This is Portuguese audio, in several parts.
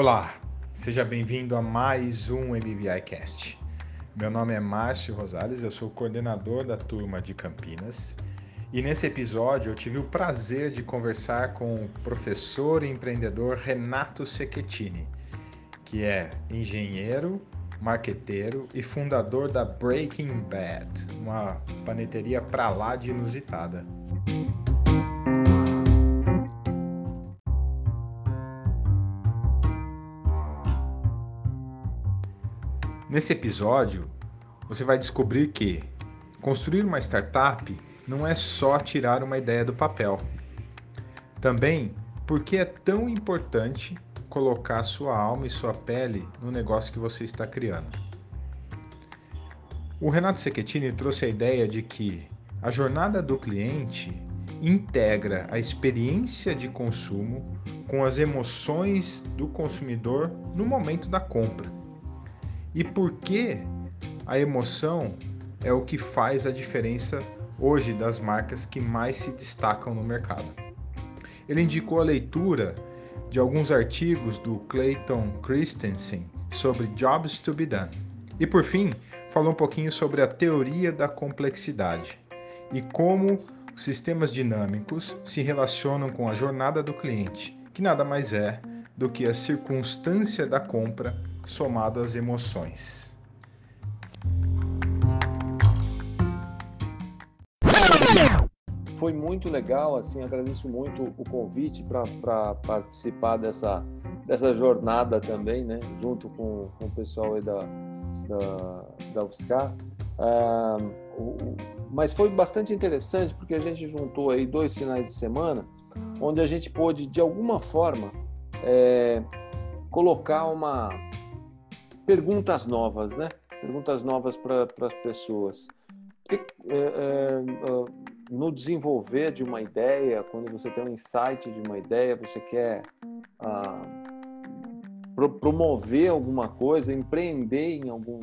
Olá, seja bem-vindo a mais um MBI Cast. Meu nome é Márcio Rosales, eu sou coordenador da turma de Campinas e nesse episódio eu tive o prazer de conversar com o professor e empreendedor Renato Secchettini, que é engenheiro, marqueteiro e fundador da Breaking Bad, uma paneteria pra lá de inusitada. Nesse episódio, você vai descobrir que construir uma startup não é só tirar uma ideia do papel. Também porque é tão importante colocar sua alma e sua pele no negócio que você está criando. O Renato Secchettini trouxe a ideia de que a jornada do cliente integra a experiência de consumo com as emoções do consumidor no momento da compra e por que a emoção é o que faz a diferença hoje das marcas que mais se destacam no mercado. Ele indicou a leitura de alguns artigos do Clayton Christensen sobre Jobs to be Done. E por fim, falou um pouquinho sobre a teoria da complexidade e como sistemas dinâmicos se relacionam com a jornada do cliente, que nada mais é do que a circunstância da compra somado às emoções. Foi muito legal, assim, agradeço muito o convite para participar dessa, dessa jornada também, né, junto com, com o pessoal aí da, da, da UFSCar. Ah, o, mas foi bastante interessante porque a gente juntou aí dois finais de semana onde a gente pôde, de alguma forma, é, colocar uma, perguntas novas, né? Perguntas novas para as pessoas. Porque, é, é, no desenvolver de uma ideia, quando você tem um insight de uma ideia, você quer ah, pro, promover alguma coisa, empreender em algum,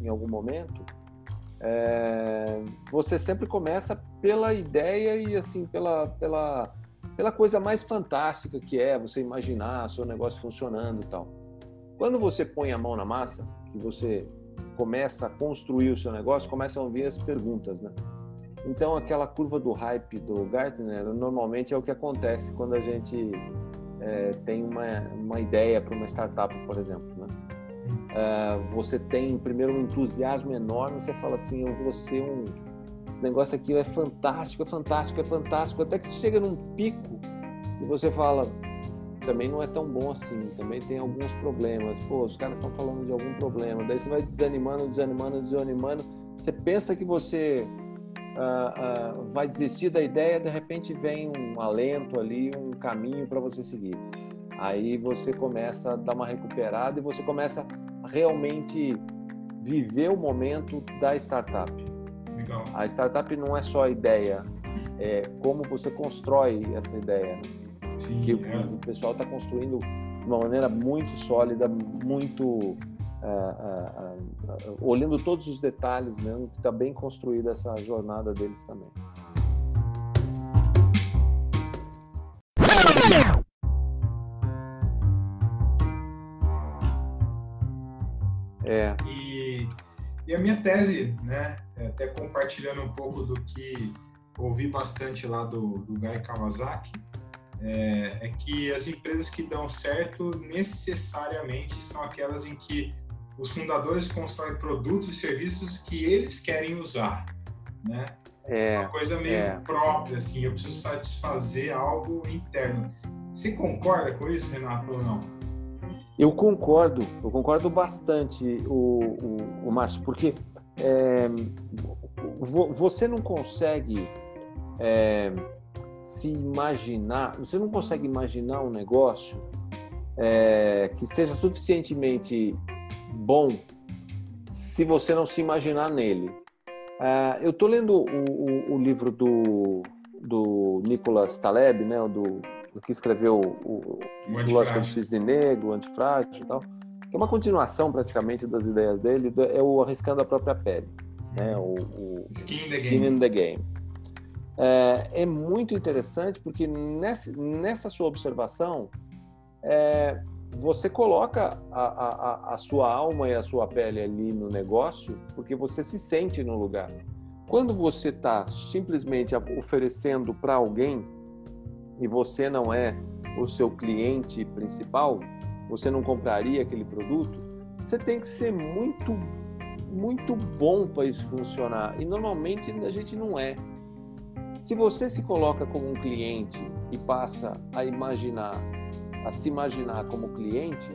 em algum momento, é, você sempre começa pela ideia e assim pela, pela, pela coisa mais fantástica que é você imaginar seu negócio funcionando e tal. Quando você põe a mão na massa, que você começa a construir o seu negócio, começam a vir as perguntas, né? Então, aquela curva do hype do Gartner, normalmente é o que acontece quando a gente é, tem uma, uma ideia para uma startup, por exemplo, né? É, você tem primeiro um entusiasmo enorme, você fala assim, eu vou ser um... Esse negócio aqui é fantástico, é fantástico, é fantástico, até que você chega num pico e você fala, também não é tão bom assim, também tem alguns problemas. Pô, os caras estão falando de algum problema, daí você vai desanimando, desanimando, desanimando. Você pensa que você uh, uh, vai desistir da ideia, de repente vem um alento ali, um caminho para você seguir. Aí você começa a dar uma recuperada e você começa a realmente viver o momento da startup. Legal. A startup não é só a ideia, é como você constrói essa ideia. Sim, que é. o, pessoal está construindo de uma maneira muito sólida, muito uh, uh, uh, olhando todos os detalhes mesmo, está bem construída essa jornada deles também. É. E, e a minha tese, né, é até compartilhando um pouco do que ouvi bastante lá do, do Guy Kawasaki, é, é, que as empresas que dão certo necessariamente são aquelas em que os fundadores constroem produtos e serviços que eles querem usar, né? É, Uma coisa meio é. própria, assim, eu preciso satisfazer algo interno. Você concorda com isso, Renato, ou não? Eu concordo, eu concordo bastante, o, o, o Márcio, porque é, você não consegue é, se imaginar, você não consegue imaginar um negócio é, que seja suficientemente bom se você não se imaginar nele. É, eu estou lendo o, o, o, livro do, do Nicolas Taleb, né, do, do que escreveu o, o Lógica do Cisne Negro, o Antifrágil e tal, que é uma continuação praticamente das ideias dele, é o Arriscando a Própria Pele, né, o, o Skin, in the, Skin in the Game é, é muito interessante porque nessa, nessa sua observação, é, você coloca a, a, a sua alma e a sua pele ali no negócio porque você se sente no lugar. Quando você está simplesmente oferecendo para alguém e você não é o seu cliente principal, você não compraria aquele produto, você tem que ser muito, muito bom para isso funcionar. E normalmente a gente não é. Se você se coloca como um cliente e passa a imaginar, a se imaginar como cliente,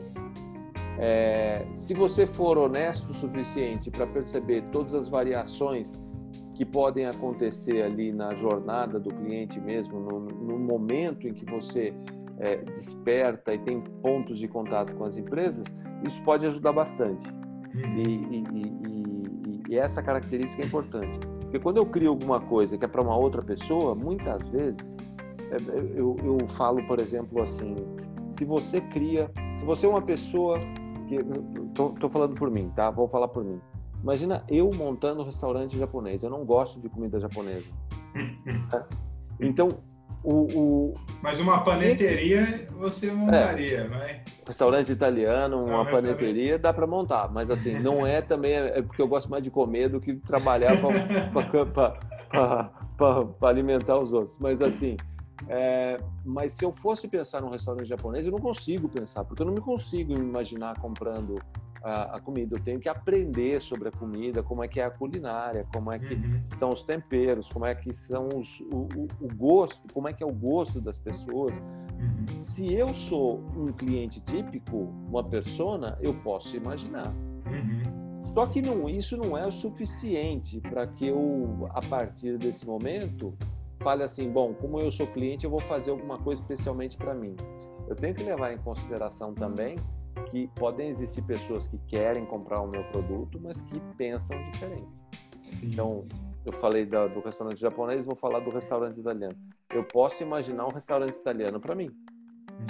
é, se você for honesto o suficiente para perceber todas as variações que podem acontecer ali na jornada do cliente mesmo, no, no momento em que você é, desperta e tem pontos de contato com as empresas, isso pode ajudar bastante. Uhum. E, e, e, e, essa característica é importante. Porque quando eu crio alguma coisa que é para uma outra pessoa, muitas vezes, é, eu, eu falo, por exemplo, assim, se você cria, se você é uma pessoa que, estou falando por mim, tá? Vou falar por mim. Imagina eu montando um restaurante japonês. Eu não gosto de comida japonesa. Então, o, o, Mas uma paneteria você montaria, é? Restaurante italiano, uma paneteria, dá para montar. Mas assim, não é também, é porque eu gosto mais de comer do que trabalhar para alimentar os outros. Mas assim, é, mas se eu fosse pensar num restaurante japonês, eu não consigo pensar, porque eu não me consigo imaginar comprando a, a, comida. Eu tenho que aprender sobre a comida, como é que é a culinária, como é que uhum. são os temperos, como é que são os, o, o, o, gosto, como é que é o gosto das pessoas. Uhum. Se eu sou um cliente típico, uma persona, eu posso imaginar. Uhum. Só que não, isso não é o suficiente para que eu, a partir desse momento, fale assim, bom, como eu sou cliente, eu vou fazer alguma coisa especialmente para mim. Eu tenho que levar em consideração também que podem existir pessoas que querem comprar o meu produto, mas que pensam diferente. Sim. Então, eu falei do, do restaurante japonês, vou falar do restaurante italiano. Eu posso imaginar um restaurante italiano para mim.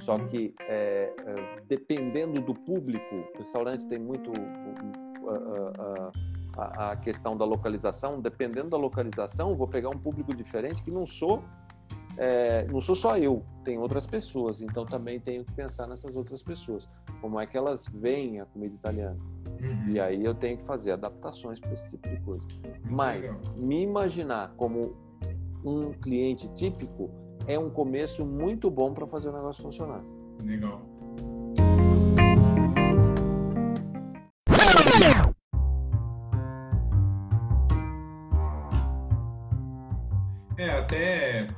Só uhum. que, é, é, dependendo do público, o restaurante tem muito uh, uh, uh, a, a, questão da localização. Dependendo da localização, vou pegar um público diferente que não sou é, não sou só eu, tem outras pessoas, então também tenho que pensar nessas outras pessoas, como é que elas veem a comida italiana. Uhum. E aí eu tenho que fazer adaptações para esse tipo de coisa. Mas legal. me imaginar como um cliente típico é um começo muito bom para fazer o negócio funcionar. Legal.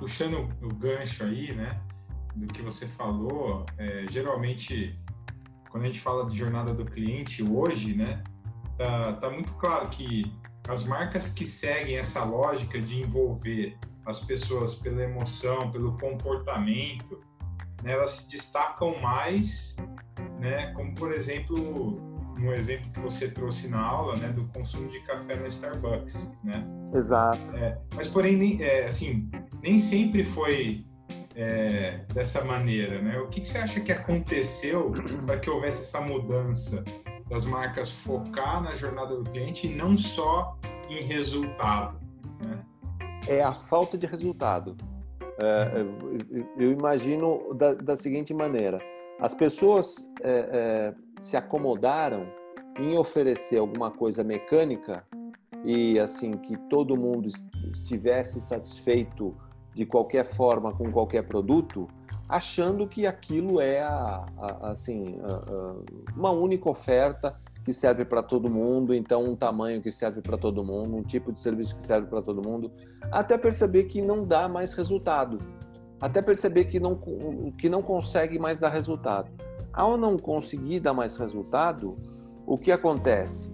Puxando o gancho aí, né, do que você falou, é, geralmente, quando a gente fala de jornada do cliente hoje, né, tá, tá muito claro que as marcas que seguem essa lógica de envolver as pessoas pela emoção, pelo comportamento, né, elas se destacam mais, né, como por exemplo no exemplo que você trouxe na aula, né, do consumo de café na Starbucks, né? Exato. É, mas porém, é, assim, nem sempre foi é, dessa maneira, né? O que, que você acha que aconteceu para que houvesse essa mudança das marcas focar na jornada do cliente e não só em resultado? Né? É a falta de resultado. É, eu imagino da, da seguinte maneira: as pessoas é, é, se acomodaram em oferecer alguma coisa mecânica e assim que todo mundo estivesse satisfeito de qualquer forma com qualquer produto, achando que aquilo é a, a, assim a, uma única oferta que serve para todo mundo, então um tamanho que serve para todo mundo, um tipo de serviço que serve para todo mundo, até perceber que não dá mais resultado, até perceber que não que não consegue mais dar resultado. Ao não conseguir dar mais resultado, o que acontece?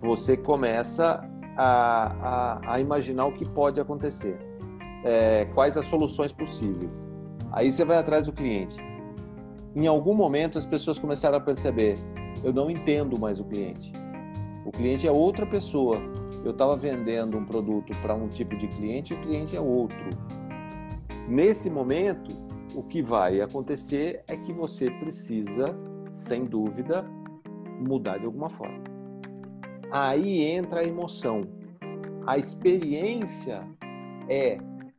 Você começa a, a, a imaginar o que pode acontecer, é, quais as soluções possíveis. Aí você vai atrás do cliente. Em algum momento as pessoas começaram a perceber: eu não entendo mais o cliente. O cliente é outra pessoa. Eu estava vendendo um produto para um tipo de cliente e o cliente é outro. Nesse momento, o que vai acontecer é que você precisa, sem dúvida, mudar de alguma forma. Aí entra a emoção. A experiência é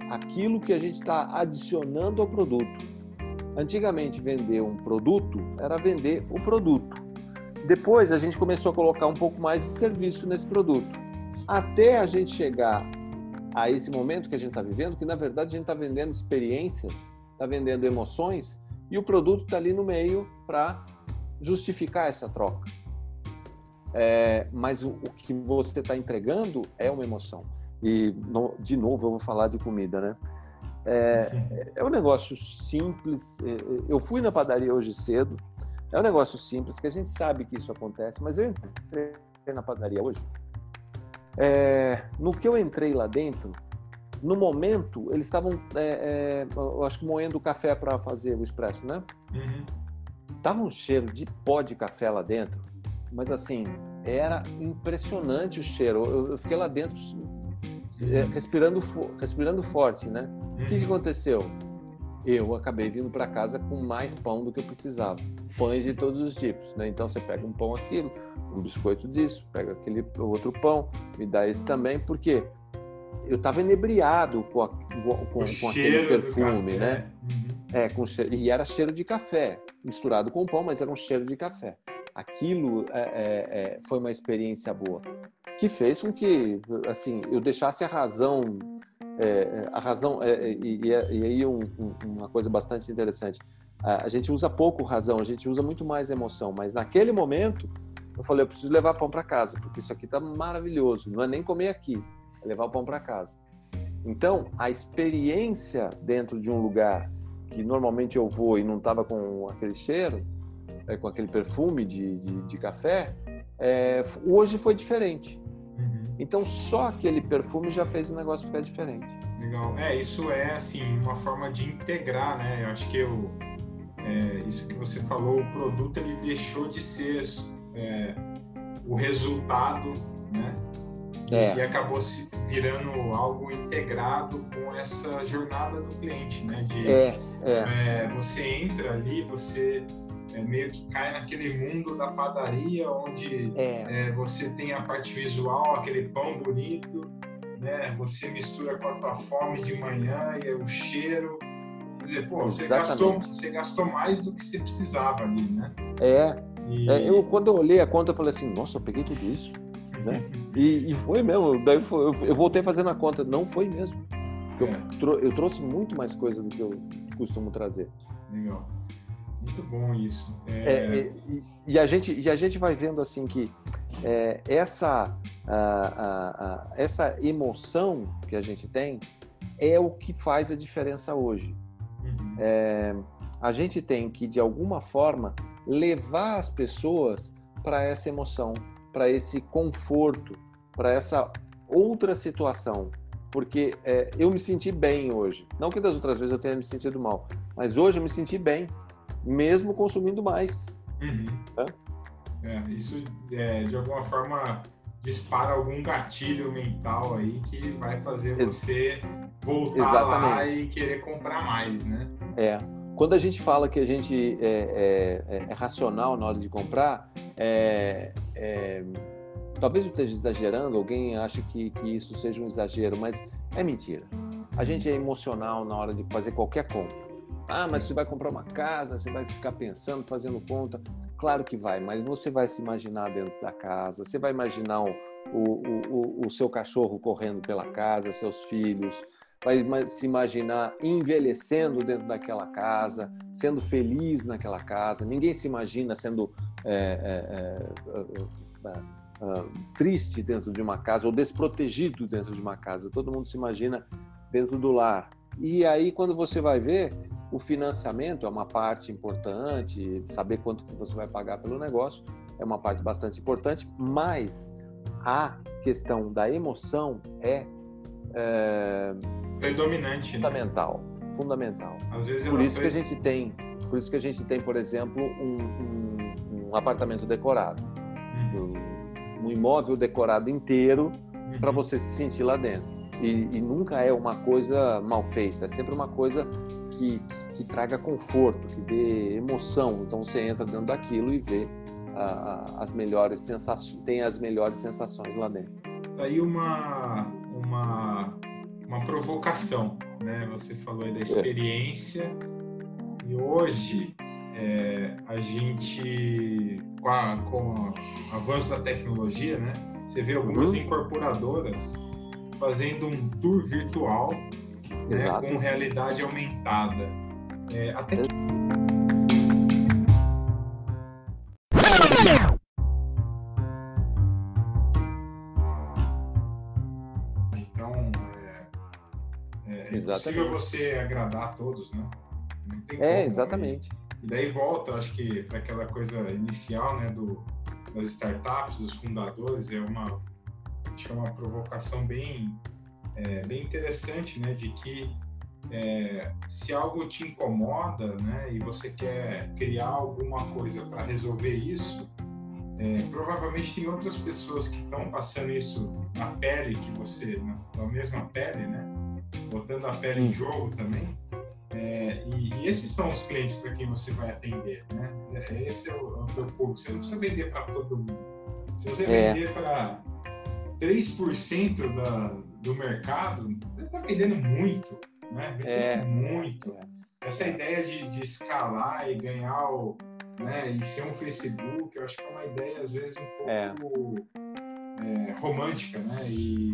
aquilo que a gente está adicionando ao produto. Antigamente, vender um produto era vender o produto. Depois, a gente começou a colocar um pouco mais de serviço nesse produto. Até a gente chegar a esse momento que a gente está vivendo, que na verdade a gente está vendendo experiências, está vendendo emoções, e o produto está ali no meio para justificar essa troca. É, mas o, o, que você está entregando é uma emoção. E, no, de novo, eu vou falar de comida, né? É, é um negócio simples. É, é, eu fui na padaria hoje cedo. É um negócio simples, que a gente sabe que isso acontece, mas eu entrei na padaria hoje. É, no que eu entrei lá dentro, no momento, eles estavam, é, é, eu acho que moendo o café para fazer o expresso, né? Uhum. Tava um cheiro de pó de café lá dentro, mas assim, era impressionante o cheiro. Eu, eu fiquei lá dentro uhum. Respirando, respirando forte, né? O que, que uhum. aconteceu? Eu acabei vindo para casa com mais pão do que eu precisava. Pães de todos os tipos, né? Então você pega um pão aquilo, um biscoito disso, pega aquele outro pão, me dá esse também, porque eu estava inebriado com, a, com, com aquele perfume, né? Uhum. É, com cheiro, e era cheiro de café, misturado com pão, mas era um cheiro de café. Aquilo é, é, é foi uma experiência boa, que fez com que, assim, eu deixasse a razão, é, é, a razão, é, e, e, aí um, um, uma coisa bastante interessante, a, a gente usa pouco razão, a gente usa muito mais emoção, mas naquele momento eu falei, eu preciso levar pão para casa, porque isso aqui está maravilhoso, não é nem comer aqui, é levar o pão para casa. Então, a experiência dentro de um lugar que normalmente eu vou e não estava com aquele cheiro, é, com aquele perfume de, de, de café, é, hoje foi diferente. Então só aquele perfume já fez o negócio ficar diferente. Legal. É, isso é assim uma forma de integrar, né? Eu acho que eu, é, isso que você falou, o produto ele deixou de ser é, o resultado, né? É. E acabou se virando algo integrado com essa jornada do cliente, né? De, é, é. é você entra ali, você é, meio que cai naquele mundo da padaria, onde é. é. você tem a parte visual, aquele pão bonito, né? Você mistura com a tua fome de manhã e o cheiro. Quer dizer, pô, você gastou, você gastou mais do que você precisava ali, né? É. E... eu, quando eu olhei a conta, eu falei assim, nossa, eu peguei tudo isso. Né? E, e, foi mesmo. Daí foi, eu, voltei fazendo a conta. Não foi mesmo. Eu, é. eu, trouxe muito mais coisa do que eu costumo trazer. Legal. Muito bom isso. É... É, e, e, a gente, e a gente vai vendo assim que é, essa, a, a, a, essa emoção que a gente tem é o que faz a diferença hoje. Uhum. É, a gente tem que, de alguma forma, levar as pessoas para essa emoção para esse conforto, para essa outra situação. Porque é, eu me senti bem hoje. Não que das outras vezes eu tenha me sentido mal, mas hoje eu me senti bem, mesmo consumindo mais. Uhum. Né? É, isso, é, de alguma forma, dispara algum gatilho mental aí que vai fazer você voltar Exatamente. lá e querer comprar mais, né? É. Quando a gente fala que a gente é, é, é, é racional na hora de comprar, é, é, talvez eu esteja exagerando, alguém acha que, que isso seja um exagero, mas é mentira. A gente é emocional na hora de fazer qualquer compra. Ah, mas você vai comprar uma casa, você vai ficar pensando, fazendo conta. Claro que vai, mas você vai se imaginar dentro da casa, você vai imaginar o, o, o, o seu cachorro correndo pela casa, seus filhos, vai se imaginar envelhecendo dentro daquela casa, sendo feliz naquela casa. Ninguém se imagina sendo é, é, é, é, é triste dentro de uma casa ou desprotegido dentro de uma casa. Todo mundo se imagina dentro do lar. E aí, quando você vai ver, o financiamento é uma parte importante, saber quanto que você vai pagar pelo negócio é uma parte bastante importante, mas a questão da emoção é, é predominante, né? fundamental, né? fundamental. Às vezes por isso que a gente tem, por isso que a gente tem, por exemplo, um, um, um apartamento decorado, uhum. um, um, imóvel decorado inteiro uhum. para você se sentir lá dentro. E, e, nunca é uma coisa mal feita, é sempre uma coisa que, que, traga conforto, que dê emoção. Então você entra dentro daquilo e vê as melhores sensações, tem as melhores sensações lá dentro. Aí uma uma uma provocação, né? Você falou aí da é. experiência e hoje é, a gente, com, a, com o avanço da tecnologia, né? Você vê algumas uhum. incorporadoras fazendo um tour virtual né, com realidade aumentada. É, até que... Então, é, é, é você agradar a todos, né? é, como, exatamente. E, e daí volta, acho que, para aquela coisa inicial, né, do, das startups, dos fundadores, é uma, acho que é uma provocação bem, é, bem interessante, né, de que é, se algo te incomoda, né, e você quer criar alguma coisa para resolver isso, é, provavelmente tem outras pessoas que estão passando isso na pele que você, na, na mesma pele, né, botando a pele em jogo também. É, e, e, esses são os clientes para quem você vai atender, né? Esse é o, é o teu público. Você não precisa vender para todo mundo. Se você é. vender para 3% da, do mercado, você está vendendo muito, né? Vendendo é. muito. Essa ideia de, de, escalar e ganhar o, né, e ser um Facebook, eu acho que é uma ideia às vezes um é. pouco é. romântica, né? E,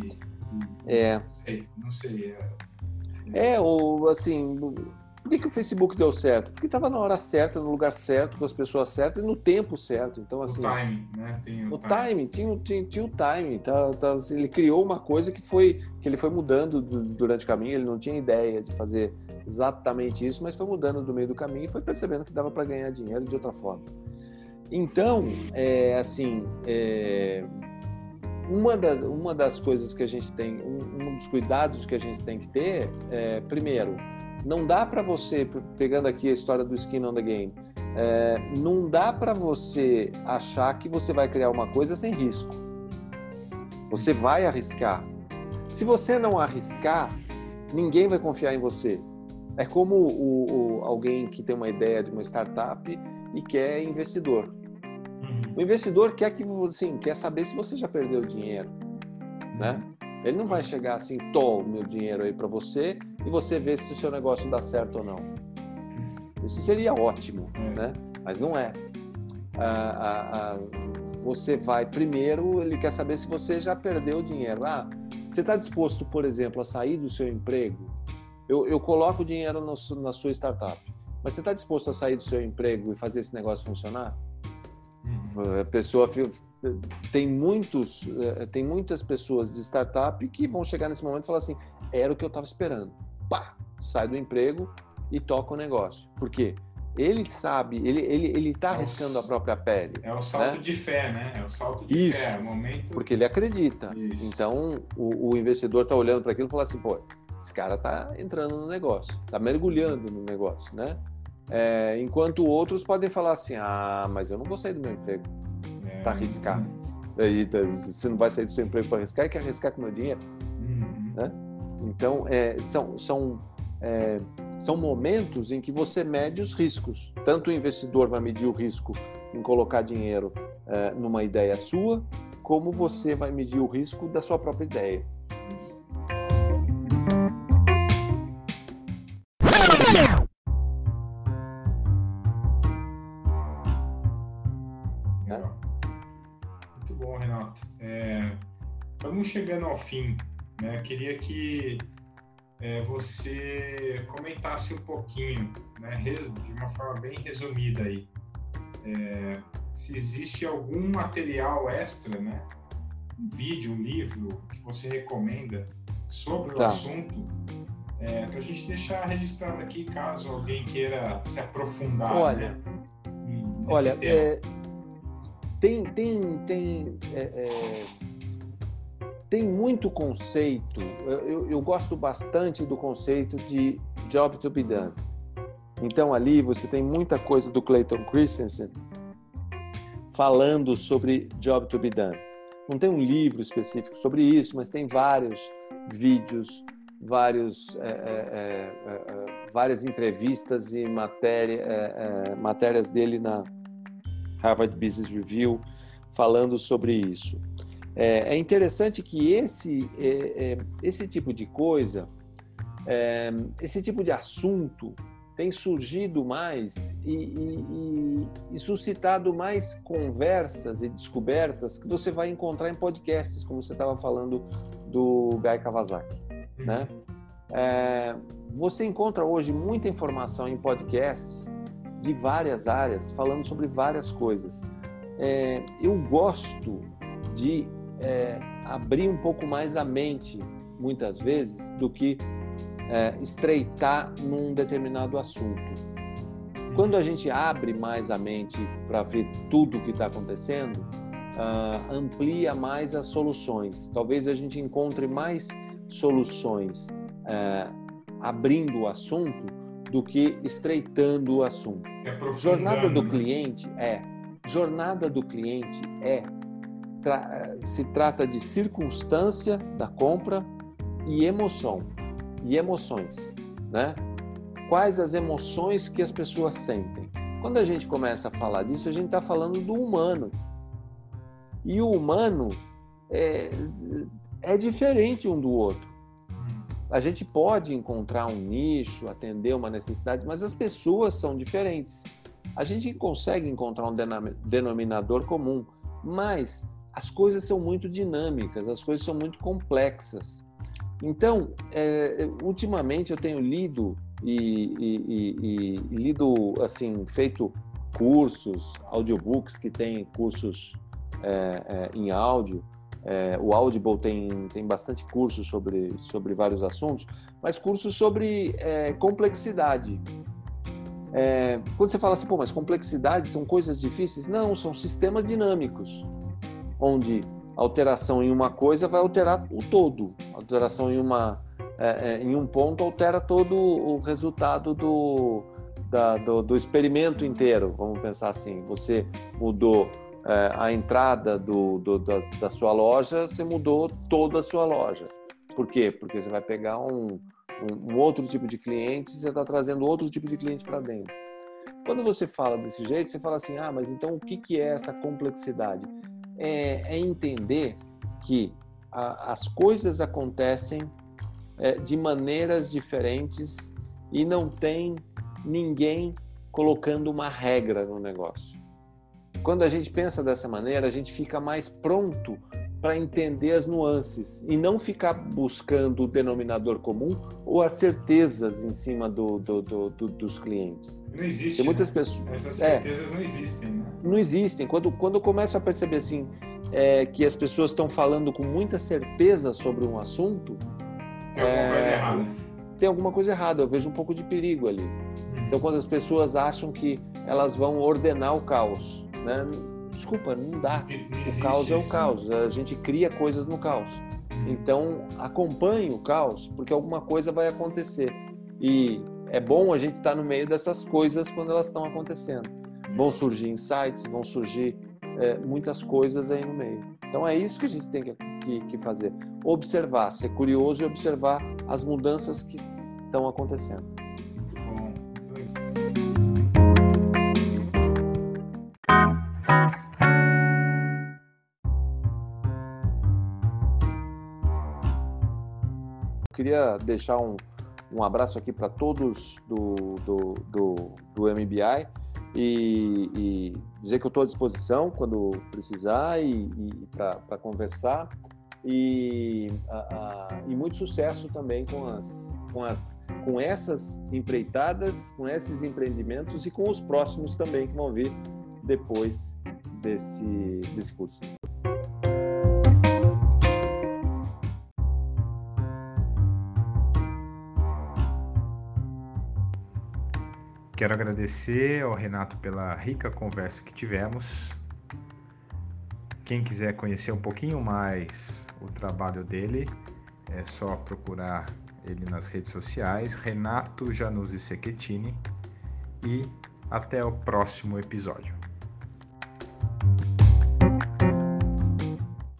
e é. não sei, não sei é, ou assim, por que, que o Facebook deu certo? Porque estava na hora certa, no lugar certo, com as pessoas certas e no tempo certo. Então, assim. O timing, né? Tem o, o timing, tinha, tinha, tinha o timing. Tá, tá, assim, ele criou uma coisa que foi que ele foi mudando durante o caminho. Ele não tinha ideia de fazer exatamente isso, mas foi mudando do meio do caminho e foi percebendo que dava para ganhar dinheiro de outra forma. Então, é, assim, é, uma das, uma das coisas que a gente tem, um, um dos cuidados que a gente tem que ter, é, primeiro, não dá para você, pegando aqui a história do skin on the game, é, não dá para você achar que você vai criar uma coisa sem risco. Você vai arriscar. Se você não arriscar, ninguém vai confiar em você. É como o, o, alguém que tem uma ideia de uma startup e quer investidor. Uhum. O investidor quer que assim, quer saber se você já perdeu dinheiro, né? Ele não vai chegar assim, tô meu dinheiro aí para você e você ver se o seu negócio dá certo ou não. Isso seria ótimo, é. né? Mas não é. Ah, ah, ah, você vai primeiro, ele quer saber se você já perdeu o dinheiro. Ah, você está disposto, por exemplo, a sair do seu emprego? Eu, eu coloco o dinheiro no, na sua startup, mas você está disposto a sair do seu emprego e fazer esse negócio funcionar? A pessoa tem muitos, eh, tem muitas pessoas de startup que vão chegar nesse momento e falar assim: era o que eu estava esperando. Pá, sai do emprego e toca o negócio. Por quê? Ele sabe, ele ele ele está é arriscando a própria pele. É o salto né? de fé, né? É o salto de Isso, fé, é o momento. Porque ele acredita. Isso. Então o, o investidor está olhando para aquilo e fala assim: pô, esse cara está entrando no negócio, está mergulhando no negócio, né? É, enquanto outros podem falar assim: ah, mas eu não vou sair do meu emprego. Para arriscar. Daí, você não vai sair do seu emprego para arriscar e quer arriscar com o meu dinheiro. Uhum. Né? Então, é, são, são, é, são momentos em que você mede os riscos. Tanto o investidor vai medir o risco em colocar dinheiro é, numa ideia sua, como você vai medir o risco da sua própria ideia. Estamos chegando ao fim. Né? Eu queria que é, você comentasse um pouquinho, né, de uma forma bem resumida aí, é, se existe algum material extra, né, um vídeo, um livro que você recomenda sobre tá. o assunto, é, para a gente deixar registrado aqui caso alguém queira se aprofundar. Olha, né, olha, é, tem tem tem é, é tem muito conceito. Eu, eu, gosto bastante do conceito de job to be done. Então ali você tem muita coisa do Clayton Christensen falando sobre job to be done. Não tem um livro específico sobre isso, mas tem vários vídeos, vários, é, é, é, várias entrevistas e matéria, matérias dele na Harvard Business Review falando sobre isso. É, é interessante que esse, é, é, esse tipo de coisa, esse tipo de assunto, tem surgido mais e, e, e, suscitado mais conversas e descobertas que você vai encontrar em podcasts, como você estava falando do Guy Kawasaki, uhum. né? É, você encontra hoje muita informação em podcasts de várias áreas, falando sobre várias coisas. É, eu gosto de é, abrir um pouco mais a mente, muitas vezes, do que é, estreitar num determinado assunto. Quando a gente abre mais a mente para ver tudo o que está acontecendo, uh, amplia mais as soluções. Talvez a gente encontre mais soluções uh, abrindo o assunto do que estreitando o assunto. É jornada do né? cliente é jornada do cliente é tra se trata de circunstância da compra e emoção e emoções, né? Quais as emoções que as pessoas sentem? Quando a gente começa a falar disso, a gente está falando do humano. E o humano é, é diferente um do outro. A gente pode encontrar um nicho, atender uma necessidade, mas as pessoas são diferentes. A gente consegue encontrar um denominador comum, mas as coisas são muito dinâmicas, as coisas são muito complexas. Então, é, ultimamente eu tenho lido e, e, e, e, lido, assim, feito cursos, audiobooks que tem cursos é, é, em áudio. É, o Audible tem, tem bastante cursos sobre, sobre vários assuntos, mas cursos sobre é, complexidade. É, quando você fala assim, pô, mas complexidade são coisas difíceis? Não, são sistemas dinâmicos, onde alteração em uma coisa vai alterar o todo. Alteração em, uma, é, é, em um ponto altera todo o resultado do, da, do, do, experimento inteiro. Vamos pensar assim: você mudou é, a entrada do, do, da, da, sua loja, você mudou toda a sua loja. Por quê? Porque você vai pegar um, um, outro tipo de cliente, você está trazendo outro tipo de cliente para dentro. Quando você fala desse jeito, você fala assim: ah, mas então o que, que é essa complexidade? É, é entender que a, as coisas acontecem é, de maneiras diferentes e não tem ninguém colocando uma regra no negócio. Quando a gente pensa dessa maneira, a gente fica mais pronto para entender as nuances e não ficar buscando o denominador comum ou as certezas em cima do, do, do, do dos clientes. Não existe. Tem muitas né? pessoas. Essas é. certezas é, não existem. Né? Não existem. Quando, quando eu começo a perceber assim é, que as pessoas estão falando com muita certeza sobre um assunto, tem alguma é, coisa errada. Tem alguma coisa errada. Eu vejo um pouco de perigo ali. Hum. Então, quando as pessoas acham que elas vão ordenar o caos, né? Desculpa, não dá. o caos é o caos. A gente cria coisas no caos. Então, acompanhe o caos, porque alguma coisa vai acontecer. E é bom a gente estar no meio dessas coisas quando elas estão acontecendo. Vão surgir insights, vão surgir é, muitas coisas aí no meio. Então, é isso que a gente tem que, que, que fazer: observar, ser curioso e observar as mudanças que estão acontecendo. Queria deixar um, um abraço aqui para todos do, do, do, do MBI e, e, dizer que eu estou à disposição quando precisar e, e para conversar. E, a, a, e muito sucesso também com, as, com, as, com essas empreitadas, com esses empreendimentos e com os próximos também que vão vir depois desse, desse curso. Quero agradecer ao Renato pela rica conversa que tivemos. Quem quiser conhecer um pouquinho mais o trabalho dele, é só procurar ele nas redes sociais, Renato Januzzi Secchettini. E até o próximo episódio.